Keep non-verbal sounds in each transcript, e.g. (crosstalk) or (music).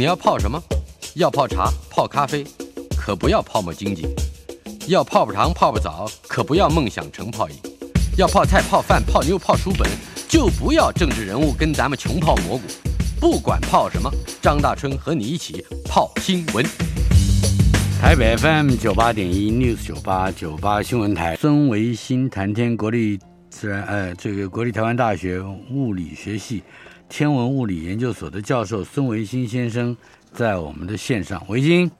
你要泡什么？要泡茶、泡咖啡，可不要泡沫经济；要泡泡糖、泡泡澡，可不要梦想成泡影；要泡菜、泡饭、泡妞、泡书本，就不要政治人物跟咱们穷泡蘑菇。不管泡什么，张大春和你一起泡新闻。台北 FM 九八点一 News 九八九八新闻台，孙维新谈天，国立自然呃这个国立台湾大学物理学系天文物理研究所的教授孙维新先生在我们的线上，维新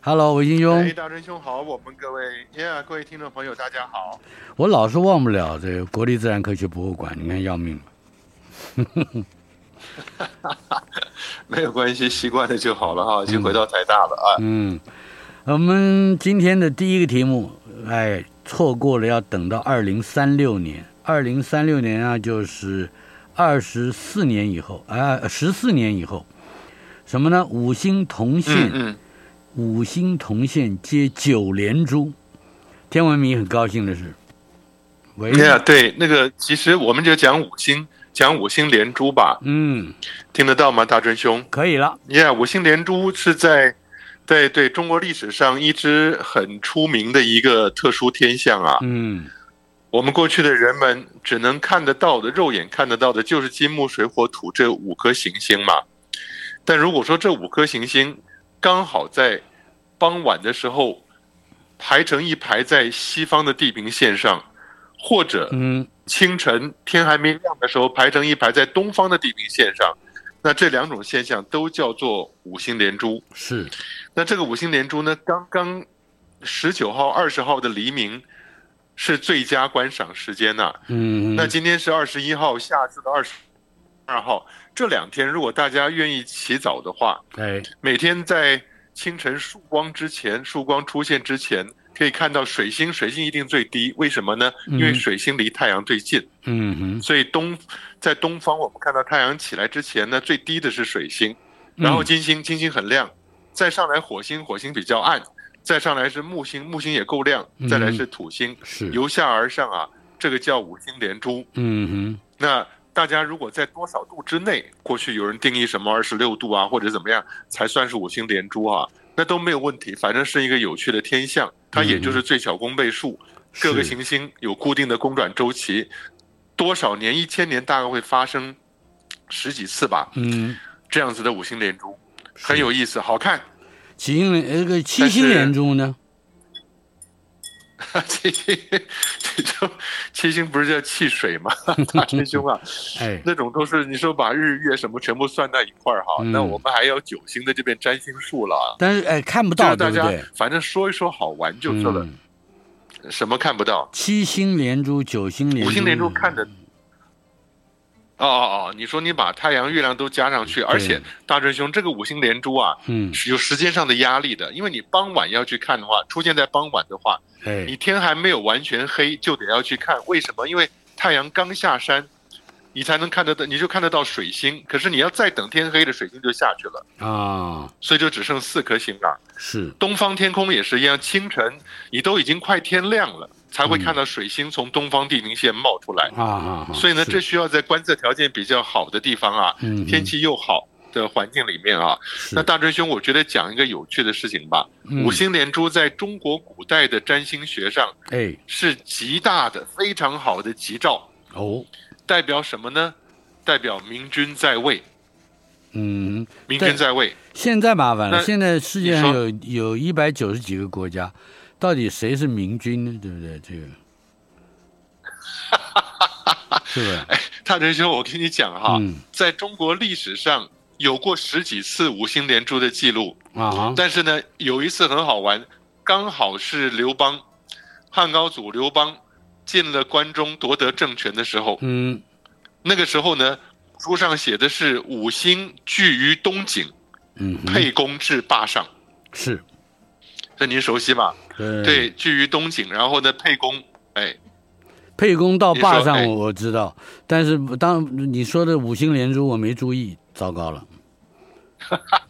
，Hello，维新兄，哎，大春兄好，我们各位，Yeah，各位听众朋友大家好，我老是忘不了这个国立自然科学博物馆，你看要命。(laughs) 没有关系，习惯了就好了哈，已经回到台大了啊。嗯，我们今天的第一个题目，哎，错过了要等到二零三六年，二零三六年啊，就是二十四年以后，啊，十四年以后，什么呢？五星同线，嗯嗯、五星同线接九连珠，天文迷很高兴的是，喂，对，那个其实我们就讲五星。讲五星连珠吧，嗯，听得到吗，大春兄？可以了。Yeah，五星连珠是在对对中国历史上一直很出名的一个特殊天象啊。嗯，我们过去的人们只能看得到的，肉眼看得到的，就是金木水火土这五颗行星嘛。但如果说这五颗行星刚好在傍晚的时候排成一排在西方的地平线上，或者嗯。清晨天还没亮的时候，排成一排在东方的地平线上，那这两种现象都叫做五星连珠。是，那这个五星连珠呢，刚刚十九号、二十号的黎明是最佳观赏时间呐、啊。嗯，那今天是二十一号，下次的二十二号，这两天如果大家愿意起早的话，哎，每天在清晨曙光之前，曙光出现之前。可以看到水星，水星一定最低，为什么呢？因为水星离太阳最近。嗯哼。所以东在东方，我们看到太阳起来之前呢，最低的是水星，然后金星，金星很亮，再上来火星，火星比较暗，再上来是木星，木星也够亮，再来是土星，是由下而上啊，这个叫五星连珠。嗯哼。那大家如果在多少度之内，过去有人定义什么二十六度啊，或者怎么样才算是五星连珠啊？那都没有问题，反正是一个有趣的天象，它也就是最小公倍数，嗯、各个行星有固定的公转周期，多少年一千年大概会发生十几次吧，嗯，这样子的五星连珠很有意思，好看。七星连，那个七星连珠呢？七星，就七星不是叫汽水吗？大师兄啊，哎，那种都是你说把日月什么全部算在一块儿哈，嗯、那我们还有九星的这边占星术了。但是哎，看不到，大家反正说一说好玩就是了。嗯、什么看不到？七星连珠，九星连珠，五星连珠看的。哦哦哦！你说你把太阳、月亮都加上去，而且大师兄这个五星连珠啊，嗯，是有时间上的压力的，因为你傍晚要去看的话，出现在傍晚的话，你天还没有完全黑就得要去看，为什么？因为太阳刚下山，你才能看得到，你就看得到水星。可是你要再等天黑的水星就下去了啊，所以就只剩四颗星了。是东方天空也是一样，清晨你都已经快天亮了。才会看到水星从东方地平线冒出来啊，所以呢，这需要在观测条件比较好的地方啊，天气又好的环境里面啊。那大春兄，我觉得讲一个有趣的事情吧。五星连珠在中国古代的占星学上，哎，是极大的、非常好的吉兆哦。代表什么呢？代表明君在位。嗯，明君在位。现在麻烦了，现在世界上有有一百九十几个国家。到底谁是明君呢？对不对？这个，(laughs) 是不是？哎，大哲兄，我跟你讲哈，嗯、在中国历史上有过十几次五星连珠的记录啊，但是呢，有一次很好玩，刚好是刘邦，汉高祖刘邦进了关中夺得政权的时候，嗯，那个时候呢，书上写的是五星聚于东井，嗯，沛公至霸上，是。这您熟悉吧？对，对，聚于东井，然后呢，沛公，哎，沛公到霸上，我知道，但是当你说的五星连珠，我没注意，糟糕了。哈哈，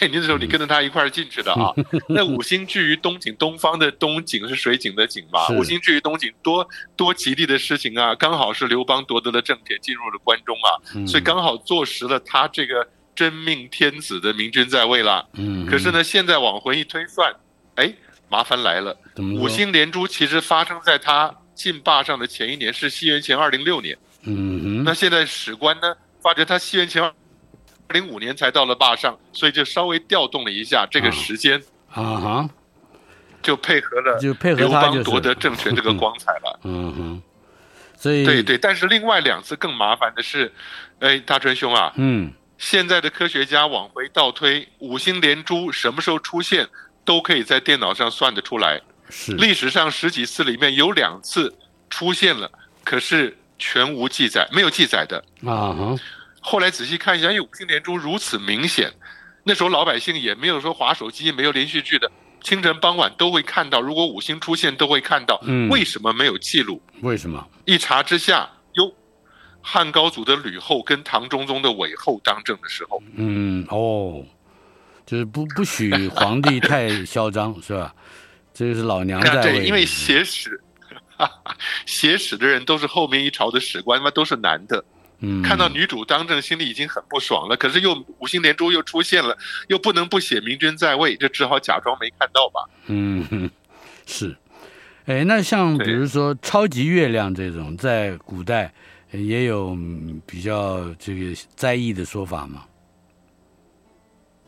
对，那时候你跟着他一块儿进去的啊。(laughs) 那五星聚于东井，东方的东井是水井的井吧？五星聚于东井，多多吉利的事情啊！刚好是刘邦夺得了政权，进入了关中啊，所以刚好坐实了他这个真命天子的明君在位了。嗯，可是呢，现在往回一推算，哎，麻烦来了。五星连珠其实发生在他进坝上的前一年，是西元前二零六年。嗯哼，那现在史官呢，发觉他西元前二零五年才到了坝上，所以就稍微调动了一下这个时间。啊哈，就配合了，就配合刘邦夺得政权这个光彩了。(laughs) 嗯哼，所以对对，但是另外两次更麻烦的是，哎，大春兄啊，嗯，现在的科学家往回倒推，五星连珠什么时候出现，都可以在电脑上算得出来。是历史上十几次里面有两次出现了，可是。全无记载，没有记载的啊。Uh-huh. 后来仔细看一下，因为五星连珠如此明显，那时候老百姓也没有说划手机，没有连续剧的，清晨傍晚都会看到。如果五星出现，都会看到。嗯，为什么没有记录？为什么？一查之下，哟，汉高祖的吕后跟唐中宗的韦后当政的时候，嗯，哦，就是不不许皇帝太嚣张，是吧？这个是老娘 (laughs) 在位，因为写史。写史的人都是后面一朝的史官嘛，都是男的。嗯，看到女主当政，心里已经很不爽了。可是又五星连珠又出现了，又不能不写明君在位，就只好假装没看到吧。嗯，是。哎，那像比如说超级月亮这种，在古代也有比较这个在意的说法吗？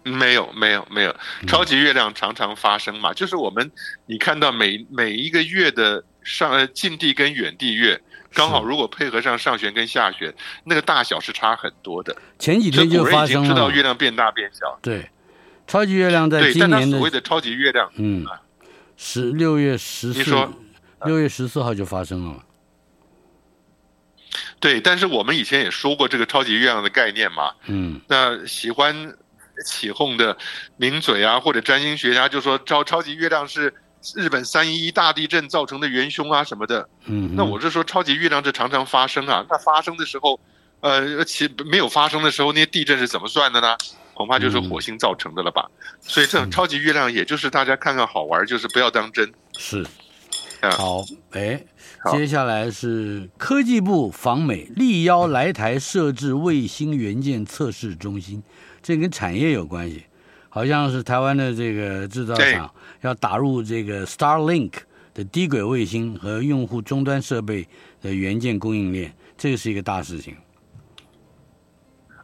没有，没有，没有。超级月亮常常发生嘛，就是我们你看到每每一个月的。上呃近地跟远地月刚好，如果配合上上弦跟下弦，那个大小是差很多的。前几天就发生了。已经知道月亮变大变小。对，超级月亮在今年的所谓的超级月亮，嗯，十六月十四，六月十四号就发生了。对，但是我们以前也说过这个超级月亮的概念嘛。嗯，那喜欢起哄的名嘴啊，或者占星学家就说超超级月亮是。日本三一一大地震造成的元凶啊什么的，嗯，那我是说超级月亮这常常发生啊，那发生的时候，呃，其没有发生的时候，那些地震是怎么算的呢？恐怕就是火星造成的了吧。嗯、所以这种超级月亮也就是大家看看好玩，就是不要当真。是，好，哎，接下来是科技部访美，力邀来台设置卫星元件测试中心，这跟产业有关系。好像是台湾的这个制造厂要打入这个 Starlink 的低轨卫星和用户终端设备的元件供应链，这个是一个大事情。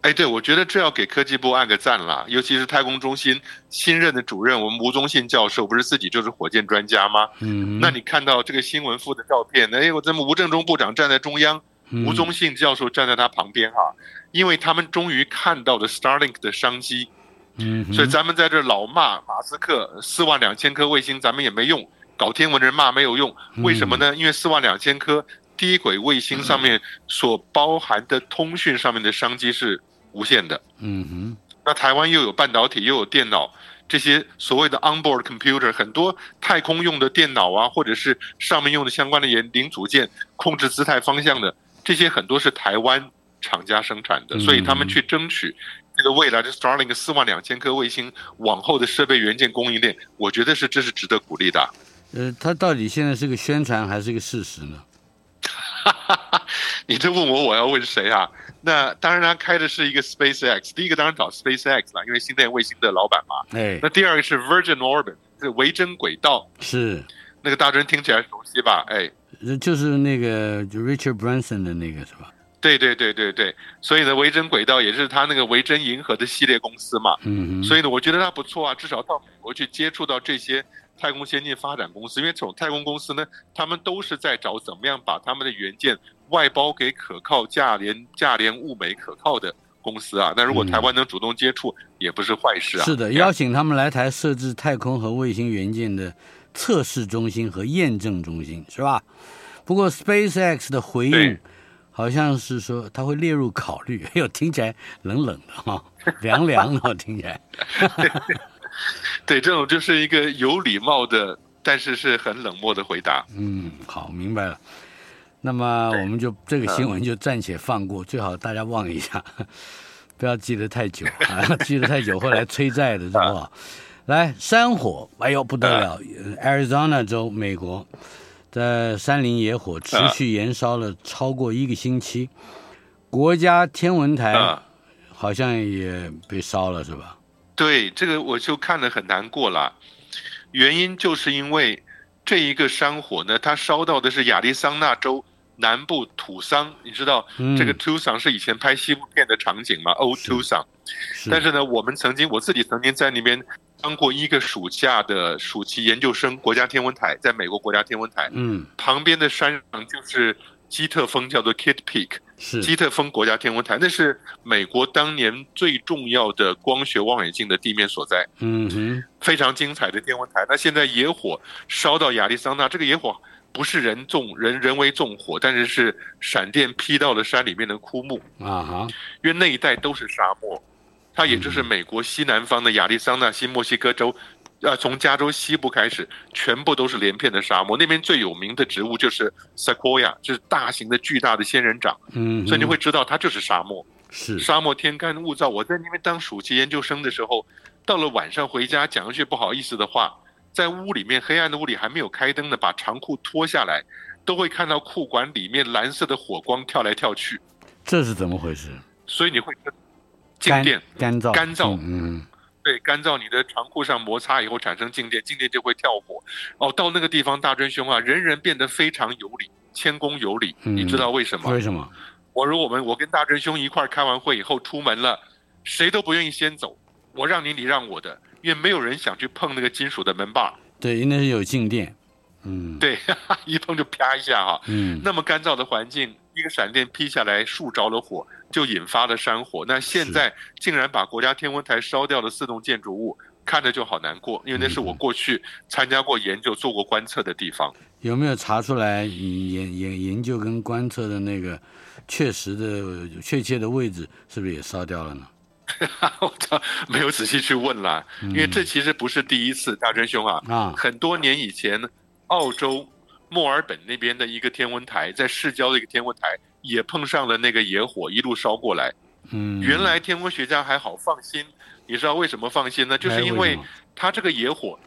哎，对，我觉得这要给科技部按个赞了，尤其是太空中心新任的主任，我们吴宗信教授不是自己就是火箭专家吗？嗯，那你看到这个新闻附的照片，哎，我怎么吴正中部长站在中央，吴宗信教授站在他旁边哈，因为他们终于看到了 Starlink 的商机。嗯，所以咱们在这老骂马斯克四万两千颗卫星，咱们也没用，搞天文的人骂没有用，为什么呢？因为四万两千颗低轨卫星上面所包含的通讯上面的商机是无限的。嗯哼，那台湾又有半导体，又有电脑，这些所谓的 onboard computer，很多太空用的电脑啊，或者是上面用的相关的零零组件，控制姿态方向的，这些很多是台湾厂家生产的，所以他们去争取。这个未来的 Starlink 四万两千颗卫星往后的设备元件供应链，我觉得是这是值得鼓励的。呃，它到底现在是个宣传还是个事实呢？(laughs) 你这问我，我要问谁啊？那当然，他开的是一个 SpaceX，第一个当然找 SpaceX 了，因为星链卫星的老板嘛。哎，那第二个是 Virgin Orbit，是维珍轨道。是，那个大家听起来熟悉吧？哎，就是那个就 Richard Branson 的那个是吧？对对对对对，所以呢，维珍轨道也是他那个维珍银河的系列公司嘛。嗯嗯。所以呢，我觉得他不错啊，至少到美国去接触到这些太空先进发展公司，因为这种太空公司呢，他们都是在找怎么样把他们的元件外包给可靠、价廉、价廉物美、可靠的公司啊。那如果台湾能主动接触，也不是坏事啊。是的，邀请他们来台设置太空和卫星元件的测试中心和验证中心，是吧？不过 SpaceX 的回应。好像是说他会列入考虑，(laughs) 哎呦，听起来冷冷的哈，凉凉的，听起来。(laughs) 对，这种就是一个有礼貌的，但是是很冷漠的回答。嗯，好，明白了。那么我们就这个新闻就暂且放过，最好大家忘一下，不要记得太久啊，记得太久后来催债的，是吧？来，山火，哎呦不得了，Arizona 州，美国。在山林野火持续燃烧了超过一个星期，国家天文台好像也被烧了，是吧？对，这个我就看得很难过了。原因就是因为这一个山火呢，它烧到的是亚利桑那州南部土桑，你知道、嗯、这个 Tucson 是以前拍西部片的场景吗？Old Tucson。但是呢，我们曾经我自己曾经在那边当过一个暑假的暑期研究生，国家天文台，在美国国家天文台，嗯，旁边的山上就是。基特峰叫做 Kitt Peak，是基特峰国家天文台，那是美国当年最重要的光学望远镜的地面所在。嗯哼，非常精彩的天文台。那现在野火烧到亚利桑那，这个野火不是人纵人人为纵火，但是是闪电劈到了山里面的枯木啊哈，因为那一带都是沙漠，它也就是美国西南方的亚利桑那、新墨西哥州。啊，从加州西部开始，全部都是连片的沙漠。那边最有名的植物就是 Sequoia，就是大型的、巨大的仙人掌。嗯，所以你会知道它就是沙漠。是沙漠天干物燥。我在那边当暑期研究生的时候，到了晚上回家讲一句不好意思的话，在屋里面黑暗的屋里还没有开灯呢，把长裤脱下来，都会看到裤管里面蓝色的火光跳来跳去。这是怎么回事？所以你会静电、干燥、干燥。嗯。对，干燥你的长裤上摩擦以后产生静电，静电就会跳火。哦，到那个地方，大真兄啊，人人变得非常有理，谦恭有礼。嗯，你知道为什么？为什么？我如果我们我跟大真兄一块儿开完会以后出门了，谁都不愿意先走，我让你，你让我的，因为没有人想去碰那个金属的门把。对，因为是有静电。嗯，对，(laughs) 一碰就啪一下哈。嗯，那么干燥的环境。一个闪电劈下来，树着了火，就引发了山火。那现在竟然把国家天文台烧掉了四栋建筑物，看着就好难过，因为那是我过去参加过研究、做过观测的地方。有没有查出来研研研究跟观测的那个确实的确切的位置，是不是也烧掉了呢？(laughs) 我操，没有仔细去问啦，因为这其实不是第一次，大真兄啊，啊，很多年以前，澳洲。墨尔本那边的一个天文台，在市郊的一个天文台也碰上了那个野火，一路烧过来。嗯，原来天文学家还好放心，你知道为什么放心呢？就是因为它这个野火，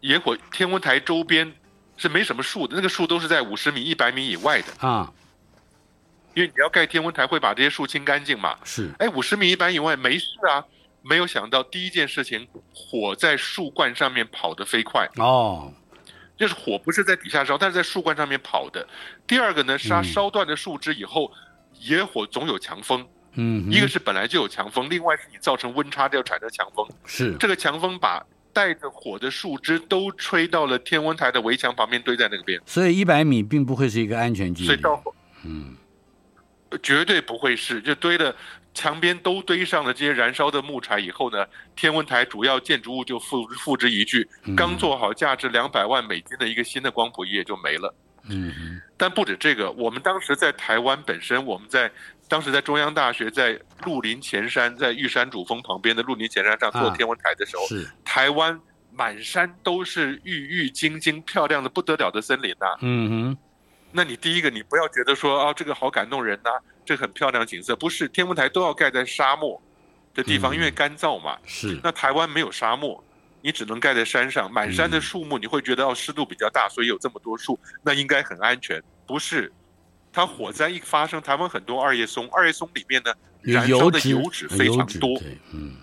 野火天文台周边是没什么树的，那个树都是在五十米、一百米以外的啊。因为你要盖天文台，会把这些树清干净嘛。是，哎，五十米、一百米以外没事啊。没有想到第一件事情，火在树冠上面跑得飞快哦。就是火不是在底下烧，但是在树冠上面跑的。第二个呢，是它烧断的树枝以后，嗯、野火总有强风。嗯，一个是本来就有强风，另外是你造成温差就产生强风。是这个强风把带着火的树枝都吹到了天文台的围墙旁边，堆在那边。所以一百米并不会是一个安全距离。所以到火，嗯，绝对不会是，就堆的。墙边都堆上了这些燃烧的木材以后呢，天文台主要建筑物就付付之一炬，刚做好价值两百万美金的一个新的光谱仪也就没了。嗯，但不止这个，我们当时在台湾本身，我们在当时在中央大学在鹿林前山，在玉山主峰旁边的鹿林前山上做天文台的时候，啊、是台湾满山都是郁郁金金、漂亮的不得了的森林呐、啊。嗯哼，那你第一个，你不要觉得说啊，这个好感动人呐、啊。这很漂亮的景色，不是天文台都要盖在沙漠的地方，因为干燥嘛。是。那台湾没有沙漠，你只能盖在山上，满山的树木，你会觉得哦，湿度比较大，所以有这么多树，那应该很安全。不是，它火灾一发生，台湾很多二叶松，二叶松里面呢，燃烧的油脂非常多。嗯。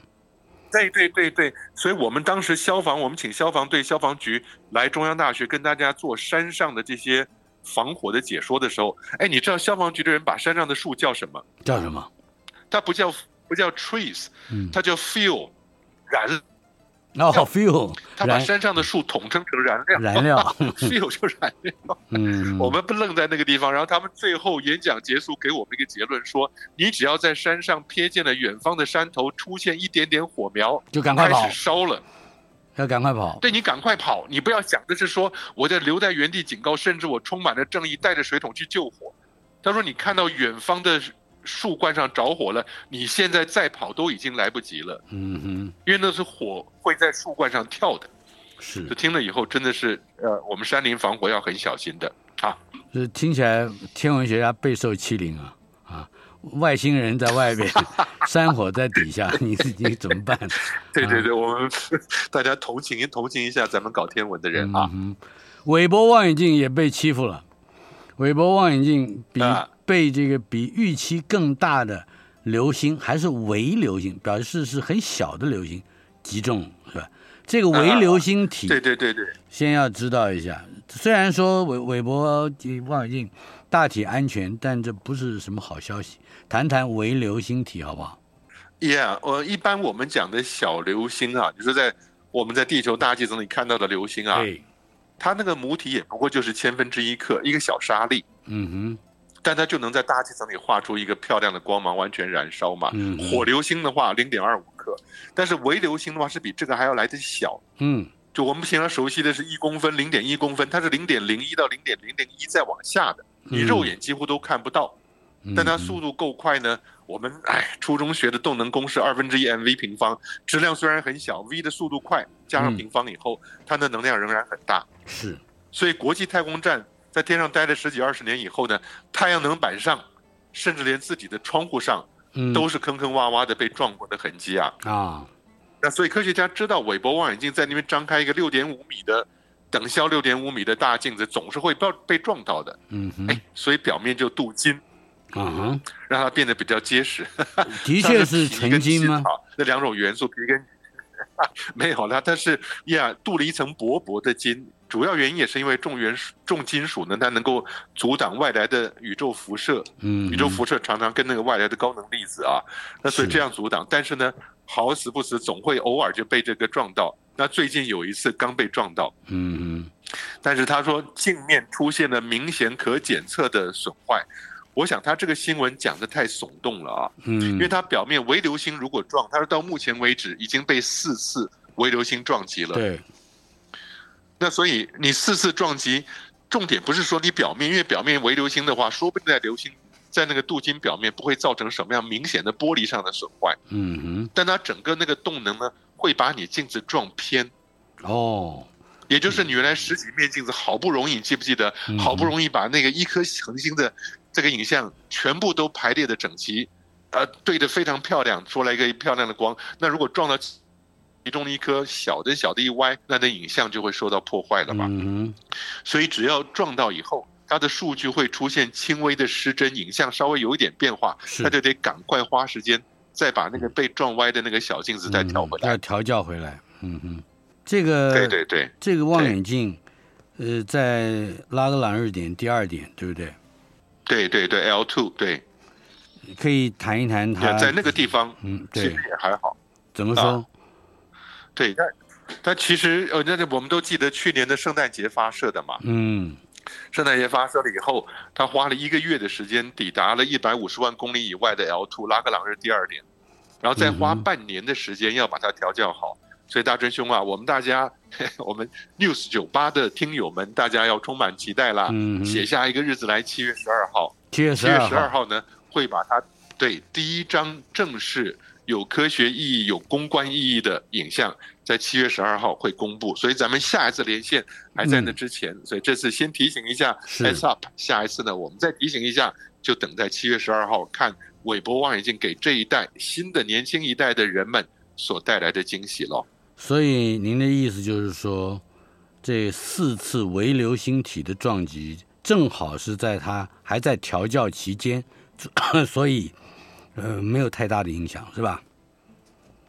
对对对对，所以我们当时消防，我们请消防队、消防局来中央大学跟大家做山上的这些。防火的解说的时候，哎，你知道消防局的人把山上的树叫什么？叫什么？它不叫不叫 trees，它叫 fuel，燃。哦，fuel，他把山上的树统称成燃料。燃料，(laughs) fuel 就是燃料。(laughs) 嗯，我们不愣在那个地方，然后他们最后演讲结束，给我们一个结论说：你只要在山上瞥见了远方的山头出现一点点火苗，就赶快跑，开始烧了。要赶快跑！对，你赶快跑！你不要想的是说我在留在原地警告，甚至我充满了正义，带着水桶去救火。他说：“你看到远方的树冠上着火了，你现在再跑都已经来不及了。”嗯哼，因为那是火会在树冠上跳的。是，就听了以后真的是呃，我们山林防火要很小心的啊。就是听起来天文学家备受欺凌啊。外星人在外边，(laughs) 山火在底下，(laughs) 你自己怎么办？(laughs) 对对对，啊、我们大家同情同情一下咱们搞天文的人啊。韦、嗯、伯望远镜也被欺负了，韦伯望远镜比、啊、被这个比预期更大的流星还是微流星，表示是很小的流星击中，是吧？这个微流星体，对对对对，先要知道一下。虽然说韦韦伯望远镜大体安全，但这不是什么好消息。谈谈微流星体好不好？Yeah，我一般我们讲的小流星啊，就是在我们在地球大气层里看到的流星啊，它那个母体也不过就是千分之一克，一个小沙粒。嗯哼。但它就能在大气层里画出一个漂亮的光芒，完全燃烧嘛。嗯火流星的话，零点二五克，但是微流星的话是比这个还要来得小。嗯，就我们平常熟悉的是一公分、零点一公分，它是零点零一到零点零零一再往下的，你肉眼几乎都看不到。但它速度够快呢。我们哎，初中学的动能公式二分之一 mv 平方，质量虽然很小，v 的速度快，加上平方以后，它的能量仍然很大。是，所以国际太空站。在天上待了十几二十年以后呢，太阳能板上，甚至连自己的窗户上，都是坑坑洼洼的被撞过的痕迹啊！啊，那所以科学家知道，韦伯望远镜在那边张开一个六点五米的等效六点五米的大镜子，总是会被被撞到的。嗯，哎，所以表面就镀金，嗯哼，让它变得比较结实。的确 (laughs) 是纯金吗？那两种元素，皮跟 (laughs) 没有了，但是呀，镀了一层薄薄的金。主要原因也是因为重元素、重金属呢，它能够阻挡外来的宇宙辐射。嗯，宇宙辐射常常跟那个外来的高能粒子啊，那所以这样阻挡。但是呢，好死不死，总会偶尔就被这个撞到。那最近有一次刚被撞到。嗯嗯。但是他说镜面出现了明显可检测的损坏。我想他这个新闻讲的太耸动了啊。嗯。因为它表面微流星如果撞，他说到目前为止已经被四次微流星撞击了。对。那所以你四次撞击，重点不是说你表面，因为表面微流星的话，说不定在流星在那个镀金表面不会造成什么样明显的玻璃上的损坏。嗯哼。但它整个那个动能呢，会把你镜子撞偏。哦。也就是你原来十几面镜子，好不容易，记不记得？好不容易把那个一颗恒星的这个影像全部都排列的整齐，呃，对得非常漂亮，出来一个漂亮的光。那如果撞到。其中一颗小的小的一歪，那那影像就会受到破坏了嘛。嗯，所以只要撞到以后，它的数据会出现轻微的失真，影像稍微有一点变化，那就得赶快花时间再把那个被撞歪的那个小镜子再调回来，再调教回来。嗯哼，这个对对对，这个望远镜，呃，在拉格朗日点第二点，对不对？对对对，L two 对，可以谈一谈它在那个地方，嗯，对，其实也还好。怎么说？啊对，但但其实呃，那我们都记得去年的圣诞节发射的嘛。嗯，圣诞节发射了以后，他花了一个月的时间抵达了一百五十万公里以外的 L2 拉格朗日第二点，然后再花半年的时间要把它调教好。嗯、所以大真兄啊，我们大家，(laughs) 我们 News 九八的听友们，大家要充满期待啦。嗯，写下一个日子来，七月十二号。七月十二号呢，会把它对第一张正式。有科学意义、有公关意义的影像，在七月十二号会公布，所以咱们下一次连线还在那之前，嗯、所以这次先提醒一下，heads up，下一次呢，我们再提醒一下，就等在七月十二号看韦伯望远镜给这一代新的年轻一代的人们所带来的惊喜喽。所以您的意思就是说，这四次微流星体的撞击，正好是在它还在调教期间，(coughs) 所以。呃，没有太大的影响，是吧？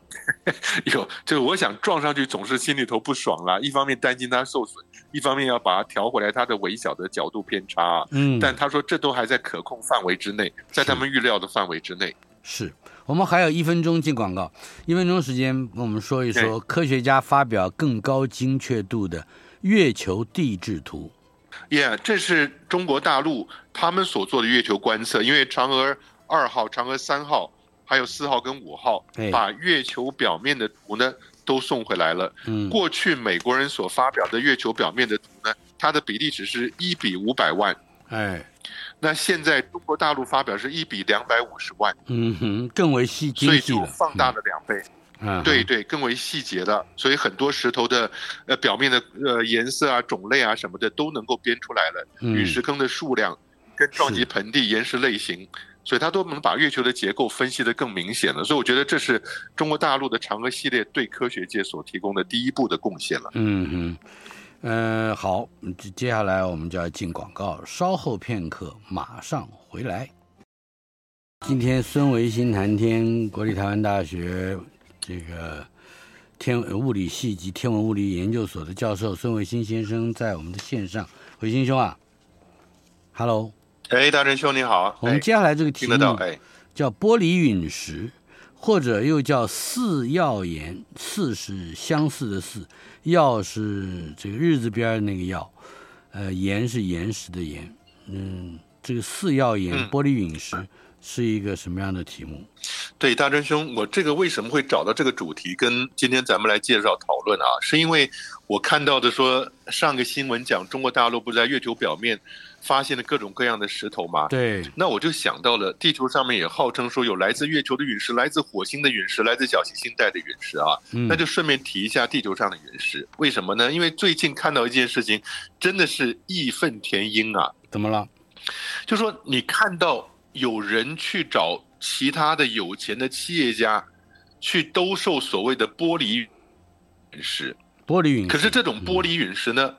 (laughs) 有，就是我想撞上去总是心里头不爽啦。一方面担心它受损，一方面要把它调回来它的微小的角度偏差。嗯，但他说这都还在可控范围之内，在他们预料的范围之内。是，我们还有一分钟进广告，一分钟时间，我们说一说科学家发表更高精确度的月球地质图。Yeah，这是中国大陆他们所做的月球观测，因为嫦娥。二号、嫦娥三号，还有四号跟五号，把月球表面的图呢都送回来了。嗯，过去美国人所发表的月球表面的图呢，它的比例只是一比五百万。哎，那现在中国大陆发表是一比两百五十万。嗯哼，更为细精细，所以就放大了两倍。嗯，对对，更为细节了。所以很多石头的呃表面的呃颜色啊、种类啊什么的都能够编出来了。嗯，陨石坑的数量跟撞击盆地岩石类型。所以它都能把月球的结构分析得更明显了，所以我觉得这是中国大陆的嫦娥系列对科学界所提供的第一步的贡献了。嗯嗯，呃，好，接下来我们就要进广告，稍后片刻马上回来。今天孙维新谈天，国立台湾大学这个天物理系及天文物理研究所的教授孙维新先生在我们的线上，维新兄啊，Hello，哎，大仁兄你好，我们接下来这个题目哎，叫玻璃陨石，或者又叫似耀岩，似是相似的似，曜是这个日字边那个曜，呃，岩是岩石的岩，嗯，这个四曜岩玻璃陨石。嗯是一个什么样的题目？对，大真兄，我这个为什么会找到这个主题，跟今天咱们来介绍讨论啊？是因为我看到的说，上个新闻讲中国大陆不是在月球表面发现了各种各样的石头吗？对，那我就想到了，地球上面也号称说有来自月球的陨石，来自火星的陨石，来自小行星带的陨石啊。嗯，那就顺便提一下地球上的陨石，为什么呢？因为最近看到一件事情，真的是义愤填膺啊！怎么了？就说你看到。有人去找其他的有钱的企业家，去兜售所谓的玻璃陨石。玻璃陨石。可是这种玻璃陨石呢？哎，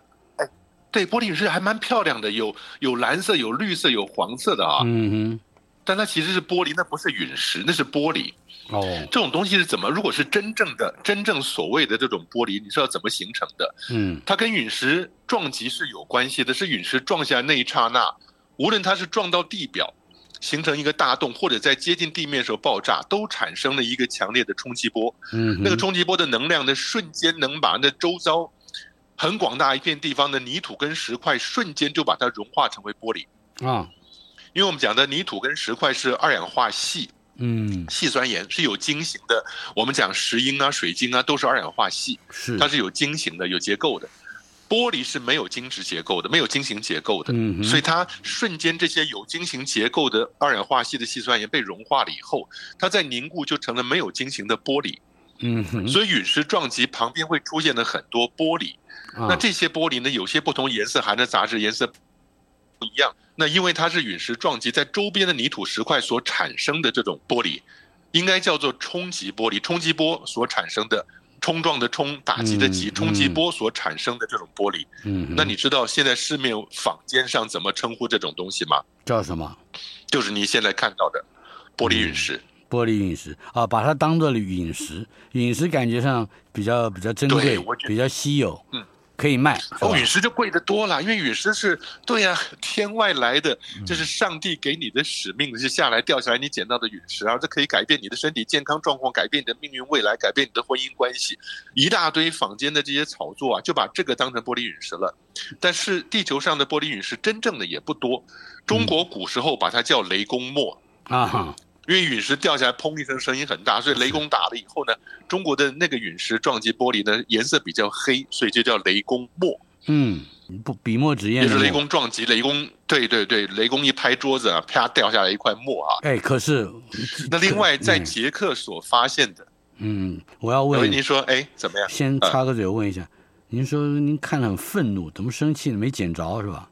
对，玻璃陨石还蛮漂亮的，有有蓝色、有绿色、有黄色的啊。嗯哼。但它其实是玻璃，那不是陨石，那是玻璃。哦。这种东西是怎么？如果是真正的、真正所谓的这种玻璃，你知道怎么形成的？嗯。它跟陨石撞击是有关系的，是陨石撞下那一刹那，无论它是撞到地表。形成一个大洞，或者在接近地面的时候爆炸，都产生了一个强烈的冲击波。嗯，那个冲击波的能量呢，瞬间能把那周遭很广大一片地方的泥土跟石块瞬间就把它融化成为玻璃。啊，因为我们讲的泥土跟石块是二氧化系，嗯，矽酸盐是有晶型的。我们讲石英啊、水晶啊，都是二氧化系，是它是有晶型的、有结构的。玻璃是没有晶质结构的，没有晶型结构的，嗯，所以它瞬间这些有晶型结构的二氧化系的细酸盐被融化了以后，它在凝固就成了没有晶型的玻璃，嗯，所以陨石撞击旁边会出现的很多玻璃，那这些玻璃呢，有些不同颜色含的杂质颜色不一样，那因为它是陨石撞击在周边的泥土石块所产生的这种玻璃，应该叫做冲击玻璃，冲击波所产生的。冲撞的冲，打击的击，冲击波所产生的这种玻璃，嗯，那你知道现在市面坊间上怎么称呼这种东西吗？叫什么？就是你现在看到的玻璃陨石。嗯、玻璃陨石啊，把它当做了陨石，陨石感觉上比较比较珍贵，比较稀有，嗯。可以卖哦，陨石就贵得多了，因为陨石是对呀、啊，天外来的，这是上帝给你的使命，是下来掉下来你捡到的陨石啊，这可以改变你的身体健康状况，改变你的命运未来，改变你的婚姻关系，一大堆坊间的这些炒作啊，就把这个当成玻璃陨石了。但是地球上的玻璃陨石真正的也不多，中国古时候把它叫雷公墨啊。因为陨石掉下来，砰一声，声音很大，所以雷公打了以后呢，中国的那个陨石撞击玻璃呢，颜色比较黑，所以就叫雷公墨。嗯，不，笔墨纸砚就是雷公撞击，雷公，对对对，雷公一拍桌子啊，啪掉下来一块墨啊。哎，可是，那另外在捷克所发现的，嗯，我要问您说，哎，怎么样？先插个嘴，问一下，嗯、您说您看了很愤怒，怎么生气呢？没捡着是吧？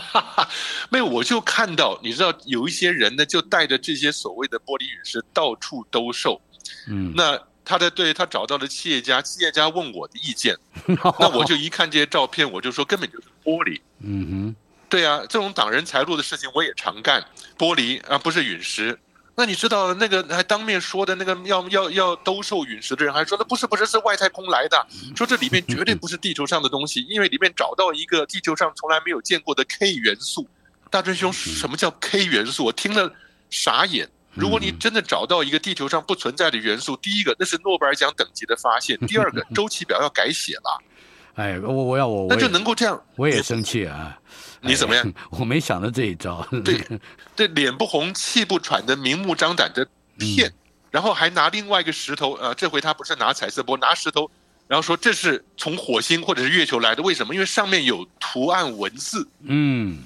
哈哈，没有，我就看到，你知道有一些人呢，就带着这些所谓的玻璃陨石到处兜售。嗯，那他的对他找到了企业家，企业家问我的意见，(laughs) 那我就一看这些照片，我就说根本就是玻璃。嗯哼，对啊，这种挡人财路的事情我也常干，玻璃啊不是陨石。那你知道那个还当面说的那个要要要兜售陨石的人还说那不是不是是外太空来的，说这里面绝对不是地球上的东西，因为里面找到一个地球上从来没有见过的 K 元素。大真兄，什么叫 K 元素？我听了傻眼。如果你真的找到一个地球上不存在的元素，第一个那是诺贝尔奖等级的发现，(laughs) 第二个周期表要改写了。哎，我我要我那就能够这样，我也生气啊。你怎么样？(laughs) 我没想到这一招。对，对，脸不红气不喘的，明目张胆的骗，然后还拿另外一个石头，呃，这回他不是拿彩色波，拿石头，然后说这是从火星或者是月球来的，为什么？因为上面有图案文字。嗯，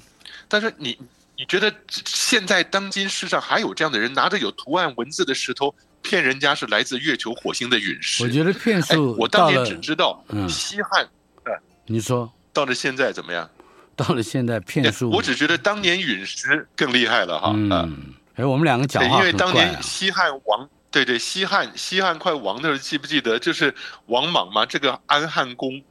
但是你你觉得现在当今世上还有这样的人拿着有图案文字的石头骗人家是来自月球、火星的陨石？我觉得骗术，我当年只知道西汉，嗯，你说到了现在怎么样？到了现在骗术，我只觉得当年陨石更厉害了哈。嗯，哎，我们两个讲话、啊、因为当年西汉王，对对，西汉西汉快亡的时候，记不记得就是王莽嘛？这个安汉公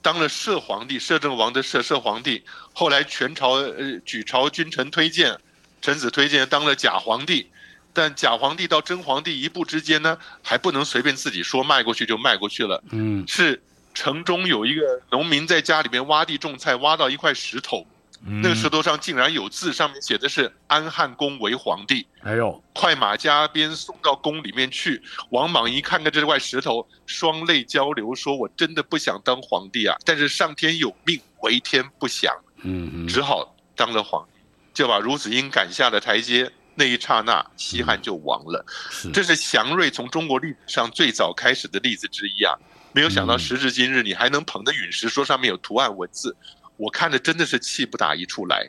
当了摄皇帝，摄政王的摄摄皇帝，后来全朝呃举朝君臣推荐，臣子推荐当了假皇帝，但假皇帝到真皇帝一步之间呢，还不能随便自己说迈过去就迈过去了。嗯，是城中有一个农民在家里面挖地种菜，挖到一块石头。那个石头上竟然有字，上面写的是“安汉公为皇帝”。哎呦，快马加鞭送到宫里面去。王莽一看看这块石头，双泪交流，说：“我真的不想当皇帝啊，但是上天有命，为天不想，嗯，只好当了皇帝，就把孺子婴赶下了台阶。那一刹那，西汉就亡了。这是祥瑞从中国历史上最早开始的例子之一啊！没有想到时至今日，你还能捧着陨石，说上面有图案文字。”我看着真的是气不打一处来。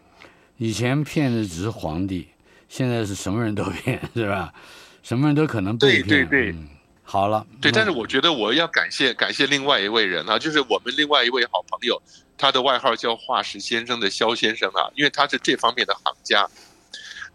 以前骗的只是皇帝，现在是什么人都骗，(laughs) 是吧？什么人都可能被骗。对对对，嗯、好了。对，但是我觉得我要感谢感谢另外一位人啊，就是我们另外一位好朋友，他的外号叫化石先生的肖先生啊，因为他是这方面的行家。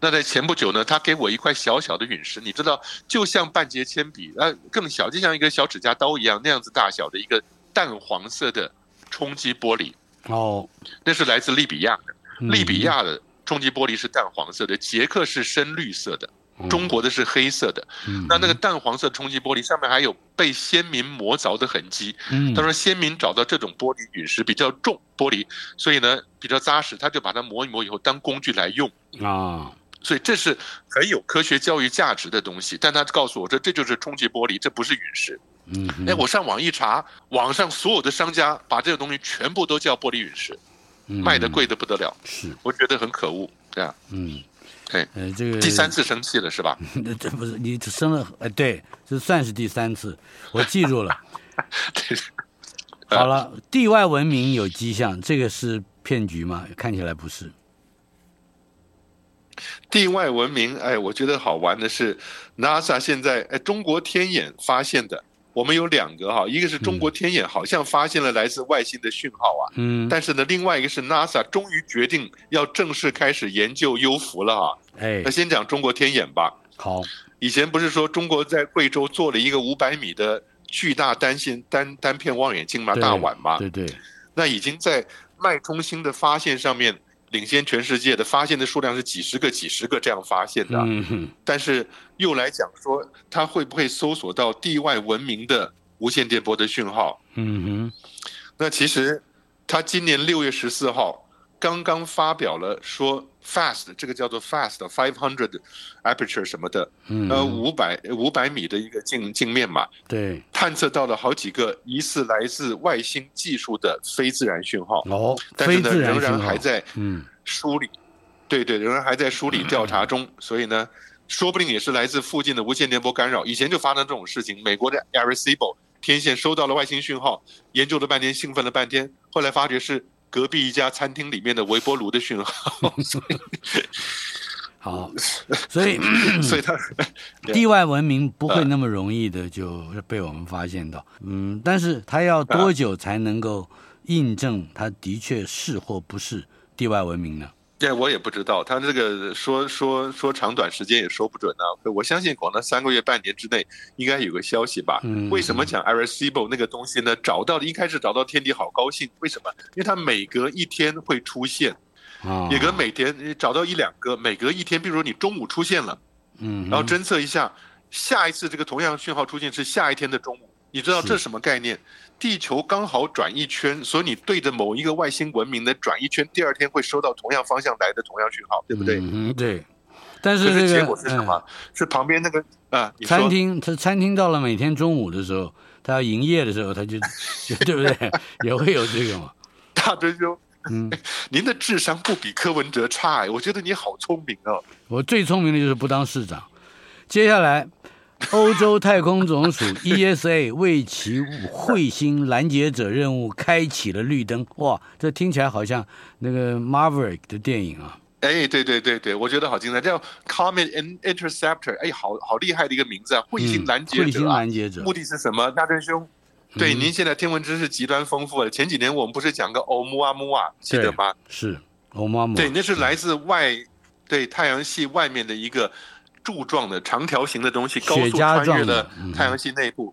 那在前不久呢，他给我一块小小的陨石，你知道，就像半截铅笔，呃，更小，就像一个小指甲刀一样那样子大小的一个淡黄色的冲击玻璃。哦，那是来自利比亚的，利比亚的冲击玻璃是淡黄色的，捷克是深绿色的，中国的是黑色的。那那个淡黄色冲击玻璃上面还有被先民磨凿的痕迹。他说先民找到这种玻璃陨石比较重玻璃，所以呢比较扎实，他就把它磨一磨以后当工具来用啊。所以这是很有科学教育价值的东西。但他告诉我说这就是冲击玻璃，这不是陨石。嗯，哎，我上网一查，网上所有的商家把这个东西全部都叫玻璃陨石，卖的贵的不得了。是，我觉得很可恶，对啊。嗯，对，呃，这个第三次生气了是吧？(laughs) 那这不是你生了？哎，对，这算是第三次，我记住了。(laughs) 好了，地外文明有迹象，这个是骗局吗？看起来不是。地外文明，哎，我觉得好玩的是，NASA 现在哎，中国天眼发现的。我们有两个哈，一个是中国天眼，好像发现了来自外星的讯号啊。嗯。但是呢，另外一个是 NASA 终于决定要正式开始研究幽浮了哈。哎。那先讲中国天眼吧。好。以前不是说中国在贵州做了一个五百米的巨大单线单单片望远镜吗？大碗吗？对对。那已经在脉冲星的发现上面。领先全世界的发现的数量是几十个、几十个这样发现的，但是又来讲说，它会不会搜索到地外文明的无线电波的讯号？嗯哼，那其实他今年六月十四号刚刚发表了说。Fast 这个叫做 Fast five hundred aperture 什么的，嗯、呃五百五百米的一个镜镜面嘛，对，探测到了好几个疑似来自外星技术的非自然讯号。哦，但是呢，仍然还在嗯梳理，对对，仍然还在梳理调查中，所以呢，说不定也是来自附近的无线电波干扰。以前就发生这种事情，美国的 Arecibo 天线收到了外星讯号，研究了半天，兴奋了半天，后来发觉是。隔壁一家餐厅里面的微波炉的讯号，(laughs) 好，(laughs) 所以所以 (clears throat) 它 (laughs) 地外文明不会那么容易的就被我们发现到，嗯，但是它要多久才能够印证它的确是或不是地外文明呢？对，我也不知道，他这个说说说长短时间也说不准呢、啊。我相信，可能三个月、半年之内应该有个消息吧。嗯、为什么讲 Arecibo 那个东西呢？找到的一开始找到天体好高兴，为什么？因为它每隔一天会出现，也、哦、隔每天找到一两个，每隔一天，比如说你中午出现了，嗯，然后侦测一下，下一次这个同样讯号出现是下一天的中午，你知道这是什么概念？地球刚好转一圈，所以你对着某一个外星文明的转一圈，第二天会收到同样方向来的同样讯号，对不对？嗯，对。但是这个结果是什么？嗯、是旁边那个啊，餐厅，他餐厅到了每天中午的时候，他要营业的时候，他就，就 (laughs) 对不对？也会有这个嘛。大追兄，嗯，(laughs) 您的智商不比柯文哲差哎，我觉得你好聪明哦。我最聪明的就是不当市长。接下来。欧洲太空总署 ESA 为其彗星拦截者任务开启了绿灯。哇，这听起来好像那个 Maverick 的电影啊！哎，对对对对，我觉得好精彩，叫 Comet Interceptor，哎，好好厉害的一个名字啊！彗星拦截者，啊，彗星拦截者，目的是什么？大真兄，对，嗯、您现在天文知识极端丰富了。前几年我们不是讲个欧姆阿姆啊，记得吗？是欧姆阿姆，对，那是来自外，对太阳系外面的一个。柱状的长条形的东西，高速穿越了太阳系内部，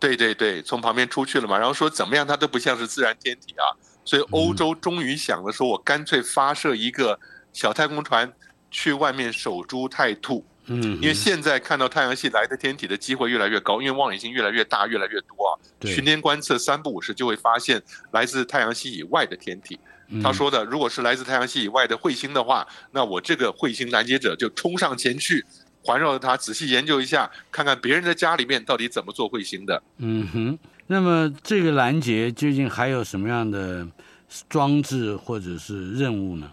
对对对，从旁边出去了嘛。然后说怎么样，它都不像是自然天体啊。所以欧洲终于想了，说我干脆发射一个小太空船去外面守株待兔。嗯，因为现在看到太阳系来的天体的机会越来越高，因为望远镜越来越大、越来越多啊。对巡天观测三不五时就会发现来自太阳系以外的天体。他说的，如果是来自太阳系以外的彗星的话，那我这个彗星拦截者就冲上前去，环绕着它仔细研究一下，看看别人的家里面到底怎么做彗星的。嗯哼，那么这个拦截究竟还有什么样的装置或者是任务呢？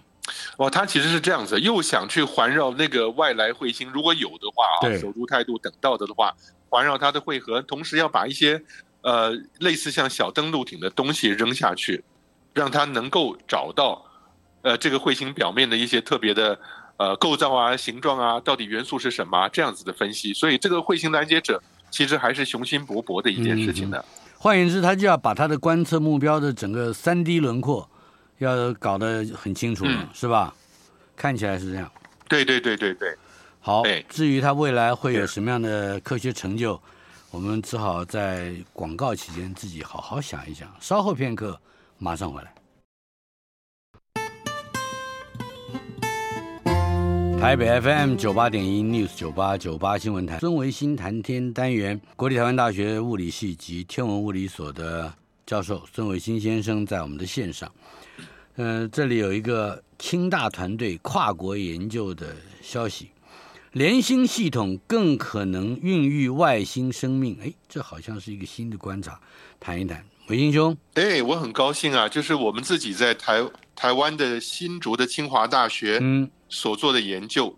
哦，他其实是这样子，又想去环绕那个外来彗星，如果有的话啊，守株态度等到的的话，环绕它的汇合，同时要把一些呃类似像小登陆艇的东西扔下去，让它能够找到呃这个彗星表面的一些特别的呃构造啊、形状啊，到底元素是什么啊，这样子的分析。所以这个彗星拦截者其实还是雄心勃勃的一件事情的。嗯、换言之，他就要把他的观测目标的整个三 D 轮廓。要搞得很清楚，嗯、是吧？看起来是这样。对对对对对。好，至于他未来会有什么样的科学成就，我们只好在广告期间自己好好想一想。稍后片刻，马上回来。台北 FM 九八点一 News 九八九八新闻台，孙维新谈天单元，国立台湾大学物理系及天文物理所的教授孙维新先生在我们的线上。嗯、呃，这里有一个清大团队跨国研究的消息，连星系统更可能孕育外星生命。哎，这好像是一个新的观察，谈一谈，维新兄。哎，我很高兴啊，就是我们自己在台台湾的新竹的清华大学嗯所做的研究，嗯、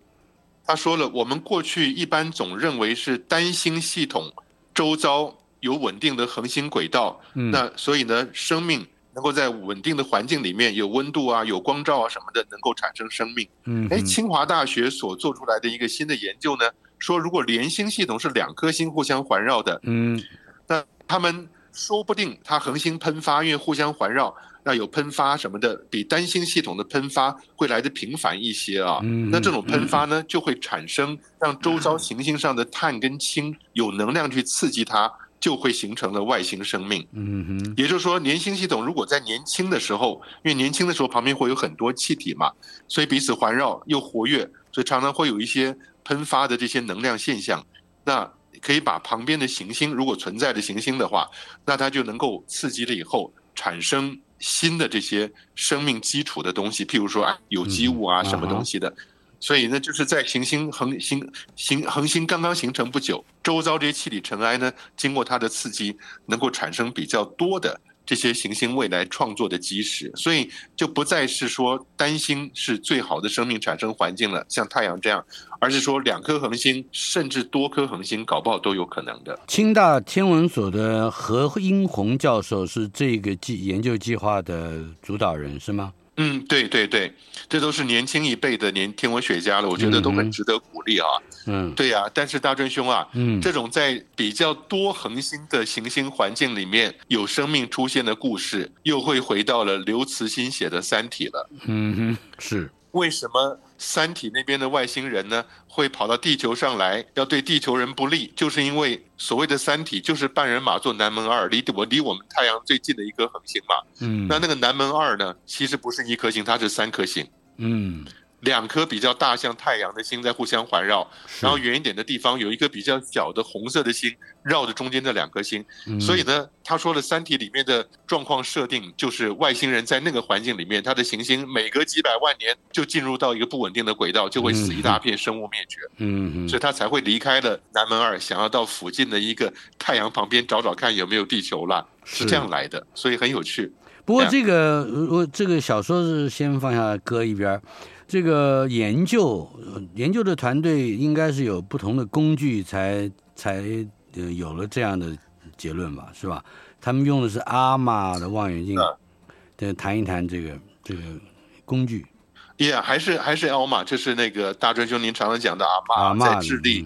他说了，我们过去一般总认为是单星系统周遭有稳定的恒星轨道，嗯、那所以呢，生命。能够在稳定的环境里面有温度啊、有光照啊什么的，能够产生生命。嗯，哎，清华大学所做出来的一个新的研究呢，说如果连星系统是两颗星互相环绕的，嗯，那他们说不定它恒星喷发，因为互相环绕，那有喷发什么的，比单星系统的喷发会来的频繁一些啊。嗯，那这种喷发呢，就会产生让周遭行星上的碳跟氢有能量去刺激它。就会形成了外星生命。嗯哼，也就是说，年轻系统如果在年轻的时候，因为年轻的时候旁边会有很多气体嘛，所以彼此环绕又活跃，所以常常会有一些喷发的这些能量现象。那可以把旁边的行星，如果存在的行星的话，那它就能够刺激了以后产生新的这些生命基础的东西，譬如说啊，有机物啊，什么东西的。所以呢，就是在行星恒星行恒星刚刚形成不久，周遭这些气体尘埃呢，经过它的刺激，能够产生比较多的这些行星未来创作的基石，所以就不再是说单星是最好的生命产生环境了，像太阳这样，而是说两颗恒星甚至多颗恒星，搞不好都有可能的。清大天文所的何英红教授是这个计研究计划的主导人，是吗？嗯，对对对，这都是年轻一辈的年天文学家了，我觉得都很值得鼓励啊。嗯，对呀、啊，但是大春兄啊，嗯，这种在比较多恒星的行星环境里面有生命出现的故事，又会回到了刘慈欣写的《三体》了。嗯哼，是。为什么三体那边的外星人呢，会跑到地球上来，要对地球人不利？就是因为所谓的三体就是半人马座南门二，离我离我们太阳最近的一颗恒星嘛。嗯，那那个南门二呢，其实不是一颗星，它是三颗星。嗯。两颗比较大像太阳的星在互相环绕，然后远一点的地方有一个比较小的红色的星绕着中间的两颗星，所以呢，他说的《三体》里面的状况设定就是外星人在那个环境里面，它的行星每隔几百万年就进入到一个不稳定的轨道，就会死一大片，生物灭绝。嗯嗯，所以他才会离开了南门二，想要到附近的一个太阳旁边找找看有没有地球了，是这样来的，所以很有趣。不过这个我这个小说是先放下搁一边。这个研究研究的团队应该是有不同的工具才才呃有了这样的结论吧，是吧？他们用的是阿玛的望远镜，对，谈一谈这个这个工具。Yeah，还是还是阿玛，这是那个大专兄您常常讲的阿玛，在智利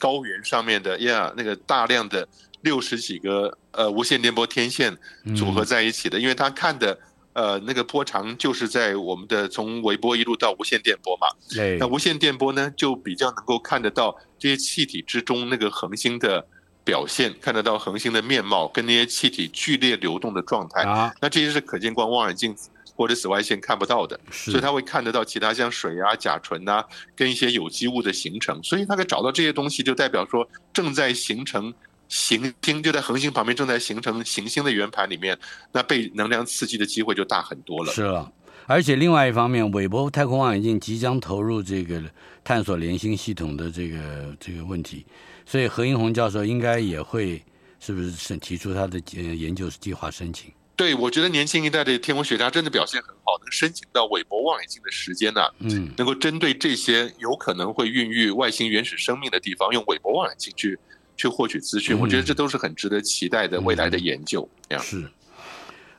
高原上面的，Yeah，那个大量的六十几个呃无线电波天线组合在一起的，因为他看的。呃，那个波长就是在我们的从微波一路到无线电波嘛。对。那无线电波呢，就比较能够看得到这些气体之中那个恒星的表现，看得到恒星的面貌跟那些气体剧烈流动的状态。啊。那这些是可见光望远镜或者紫外线看不到的，所以他会看得到其他像水啊、甲醇啊，跟一些有机物的形成。所以他可以找到这些东西，就代表说正在形成行星，就在恒星旁边正在形成行星的圆盘里面，那被能量刺激的机会就大很多了。是了，而且另外一方面，韦伯太空望远镜即将投入这个探索连星系统的这个这个问题，所以何英红教授应该也会是不是是提出他的呃研究计划申请？对，我觉得年轻一代的天文学家真的表现很好，能申请到韦伯望远镜的时间呢、啊，嗯，能够针对这些有可能会孕育外星原始生命的地方，用韦伯望远镜去去获取资讯，嗯、我觉得这都是很值得期待的未来的研究。嗯、是，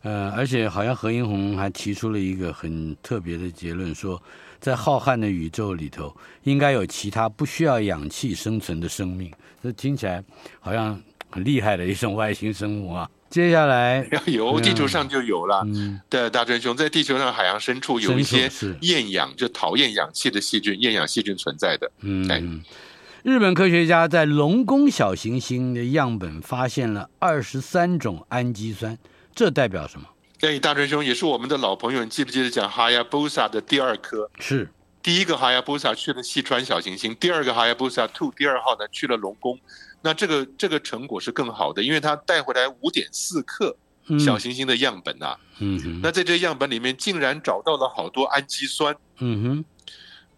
呃，而且好像何英红还提出了一个很特别的结论，说在浩瀚的宇宙里头，应该有其他不需要氧气生存的生命。这听起来好像很厉害的一种外星生物啊。接下来要 (laughs) 有，地球上就有了。嗯，对，大真兄，在地球上海洋深处有一些厌氧，就讨厌氧气的细菌，厌氧细菌存在的。嗯，日本科学家在龙宫小行星的样本发现了二十三种氨基酸，这代表什么？哎，大真兄也是我们的老朋友，你记不记得讲哈亚波萨的第二颗？是第一个哈亚波萨去了细川小行星，第二个哈亚波萨 two 第二号呢去了龙宫。那这个这个成果是更好的，因为它带回来五点四克小行星的样本啊，嗯哼，那在这样本里面竟然找到了好多氨基酸，嗯哼，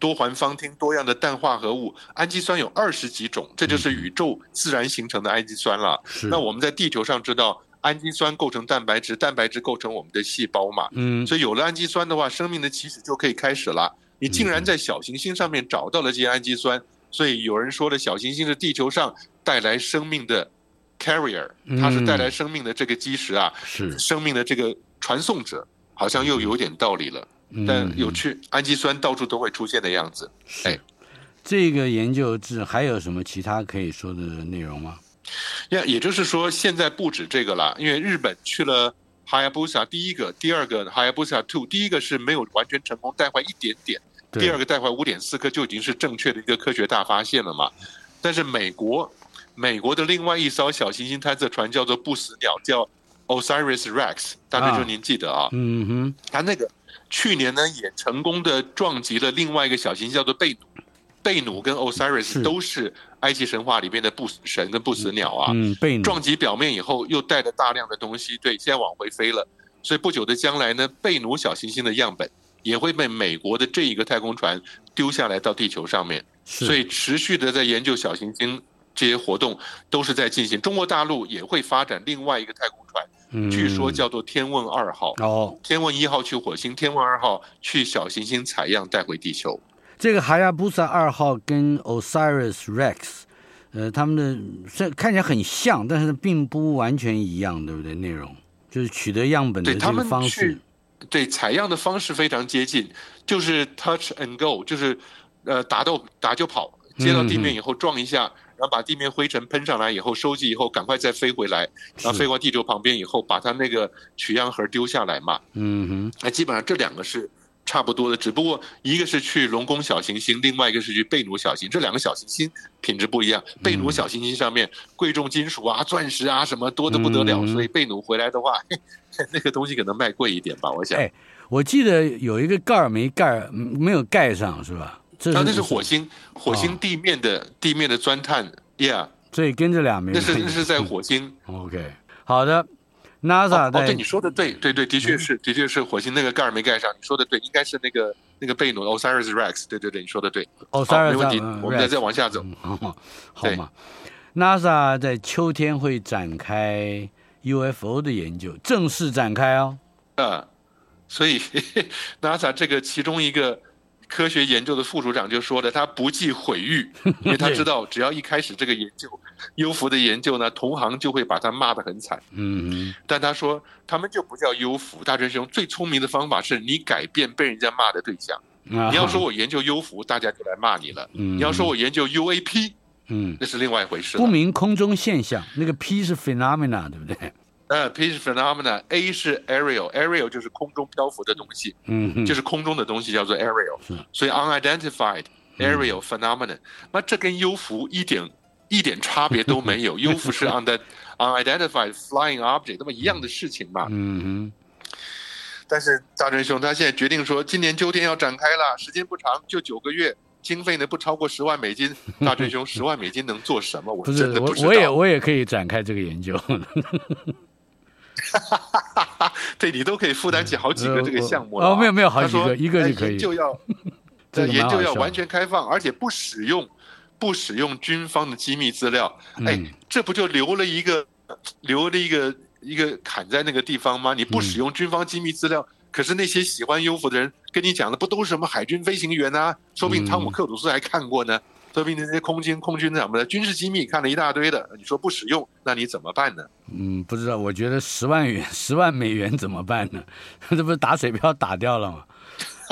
多环芳烃多样的氮化合物，氨基酸有二十几种，这就是宇宙自然形成的氨基酸了。是，那我们在地球上知道，氨基酸构成蛋白质，蛋白质构成我们的细胞嘛，嗯，所以有了氨基酸的话，生命的起始就可以开始了。你竟然在小行星上面找到了这些氨基酸。所以有人说的小行星是地球上带来生命的 carrier，它是带来生命的这个基石啊，是生命的这个传送者，好像又有点道理了。但有趣，氨基酸到处都会出现的样子。哎，这个研究是还有什么其他可以说的内容吗？呀，也就是说现在不止这个了，因为日本去了哈亚布萨第一个，第二个哈亚布萨 two，第一个是没有完全成功，带坏一点点。第二个带坏五点四克就已经是正确的一个科学大发现了嘛？但是美国，美国的另外一艘小行星探测船叫做不死鸟，叫 Osiris Rex，大概就您记得啊？嗯哼，他那个去年呢也成功的撞击了另外一个小行星叫做贝努，贝努跟 Osiris 都是埃及神话里面的不死神跟不死鸟啊。嗯，贝努撞击表面以后又带着大量的东西，对，现在往回飞了，所以不久的将来呢，贝努小行星的样本。也会被美国的这一个太空船丢下来到地球上面，所以持续的在研究小行星这些活动都是在进行。中国大陆也会发展另外一个太空船，据说叫做天问二号。哦，天问一号去火星，天问二号去小行星采样带回地球。这个哈亚布萨二号跟 Osiris Rex，呃，他们的这看起来很像，但是并不完全一样，对不对？内容就是取得样本的这个方式。对，采样的方式非常接近，就是 touch and go，就是，呃，打斗打就跑，接到地面以后撞一下，嗯、然后把地面灰尘喷上来以后收集以后，赶快再飞回来，然后飞过地球旁边以后，把它那个取样盒丢下来嘛。嗯哼，那基本上这两个是差不多的，只不过一个是去龙宫小行星，另外一个是去贝努小行星，这两个小行星品质不一样。贝努小行星上面贵重金属啊、钻石啊什么多的不得了，嗯、(laughs) 所以贝努回来的话。那个东西可能卖贵一点吧，我想。哎，我记得有一个盖儿没盖，没有盖上，是吧？这是、啊、那是火星，火星地面的、哦、地面的钻探，Yeah。所以跟这俩没。那是那是在火星。(laughs) 嗯、OK，好的。NASA 在。哦，对，你说的对，对对，的确是，的确是火星那个盖儿没盖上。你说的对，应该是那个那个贝努 Osiris Rex。对对对，你说的对。Osiris 没问题，我们再再往下走。好嘛，好嘛。NASA 在秋天会展开。UFO 的研究正式展开哦，啊，所以 (laughs) NASA 这个其中一个科学研究的副组长就说的，他不计毁誉，(laughs) 因为他知道只要一开始这个研究幽浮的研究呢，同行就会把他骂得很惨。嗯，但他说他们就不叫幽浮，大真兄最聪明的方法是你改变被人家骂的对象。你要说我研究幽浮，大家就来骂你了。你要说我研究 UAP。嗯，那是另外一回事。不明空中现象，那个 P 是 phenomena，对不对？呃、uh,，P 是 phenomena，A 是 aerial，aerial 就是空中漂浮的东西，嗯，就是空中的东西叫做 aerial，所以 unidentified aerial phenomenon，、嗯、那这跟幽浮一点一点差别都没有，(laughs) 幽浮是 un (laughs) unidentified flying object，那么一样的事情嘛。嗯嗯。但是大真兄他现在决定说，今年秋天要展开了，时间不长，就九个月，经费呢不超过十万美金。大春兄，十万美金能做什么？我真的不知道。我也我也可以展开这个研究。(laughs) (laughs) 对，你都可以负担起好几个这个项目了。哦，没有没有好几个，一个就可以。就要这研究要 (laughs) 完全开放，而且不使用不使用军方的机密资料。哎，这不就留了一个留了一个。一个坎在那个地方吗？你不使用军方机密资料，嗯、可是那些喜欢优抚的人跟你讲的不都是什么海军飞行员啊？说不定汤姆克鲁斯还看过呢。嗯、说不定那些空军、空军什么的军事机密看了一大堆的。你说不使用，那你怎么办呢？嗯，不知道。我觉得十万元、(laughs) 十万美元怎么办呢？(laughs) 这不是打水漂打掉了吗？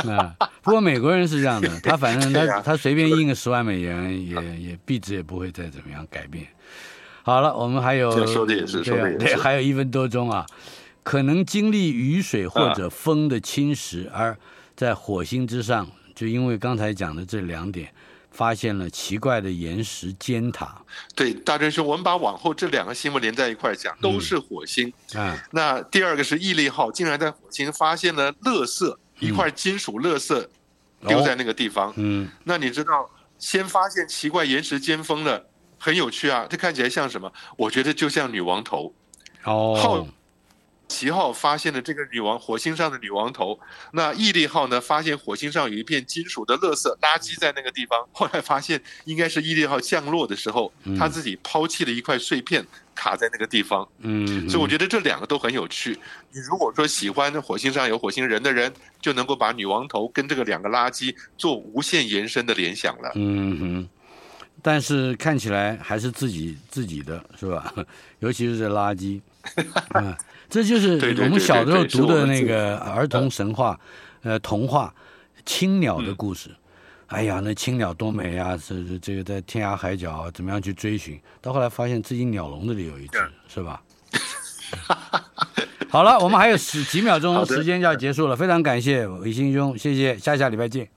(laughs) 啊，不过美国人是这样的，他反正他、啊、他随便印个十万美元也，也也币值也不会再怎么样改变。好了，我们还有说的也是，说的也是，对，还有一分多钟啊，可能经历雨水或者风的侵蚀，而在火星之上，就因为刚才讲的这两点，发现了奇怪的岩石尖塔。对，大真兄，我们把往后这两个新闻连在一块讲，都是火星。嗯，那第二个是毅力号，竟然在火星发现了垃圾，一块金属垃圾丢在那个地方。嗯，那你知道，先发现奇怪岩石尖峰的。很有趣啊，这看起来像什么？我觉得就像女王头。哦。好奇号发现了这个女王火星上的女王头，那毅力号呢？发现火星上有一片金属的垃圾垃圾在那个地方。(laughs) 后来发现应该是毅力号降落的时候，他自己抛弃了一块碎片卡在那个地方。嗯。所以我觉得这两个都很有趣。你如果说喜欢火星上有火星人的人，就能够把女王头跟这个两个垃圾做无限延伸的联想了。嗯哼。但是看起来还是自己自己的是吧？(laughs) 尤其是这垃圾，(laughs) 嗯，这就是我们小时候读的那个儿童神话，呃，童话《青鸟》的故事。哎呀，那青鸟多美啊！是这个在天涯海角怎么样去追寻？到后来发现自己鸟笼子里有一只，是吧？(laughs) 好了，我们还有十几秒钟时间就要结束了，非常感谢维新兄，谢谢，下下礼拜见。